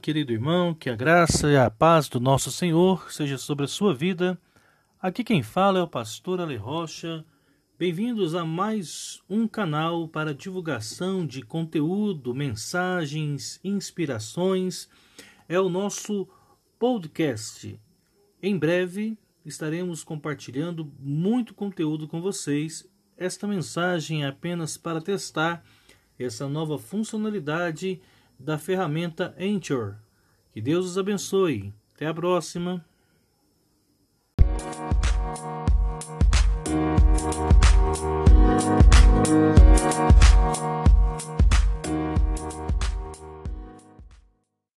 querido irmão, que a graça e a paz do nosso Senhor seja sobre a sua vida. Aqui quem fala é o pastor Ale Rocha. Bem-vindos a mais um canal para divulgação de conteúdo, mensagens, inspirações. É o nosso podcast. Em breve estaremos compartilhando muito conteúdo com vocês. Esta mensagem é apenas para testar essa nova funcionalidade da ferramenta Anchor. Que Deus os abençoe. Até a próxima.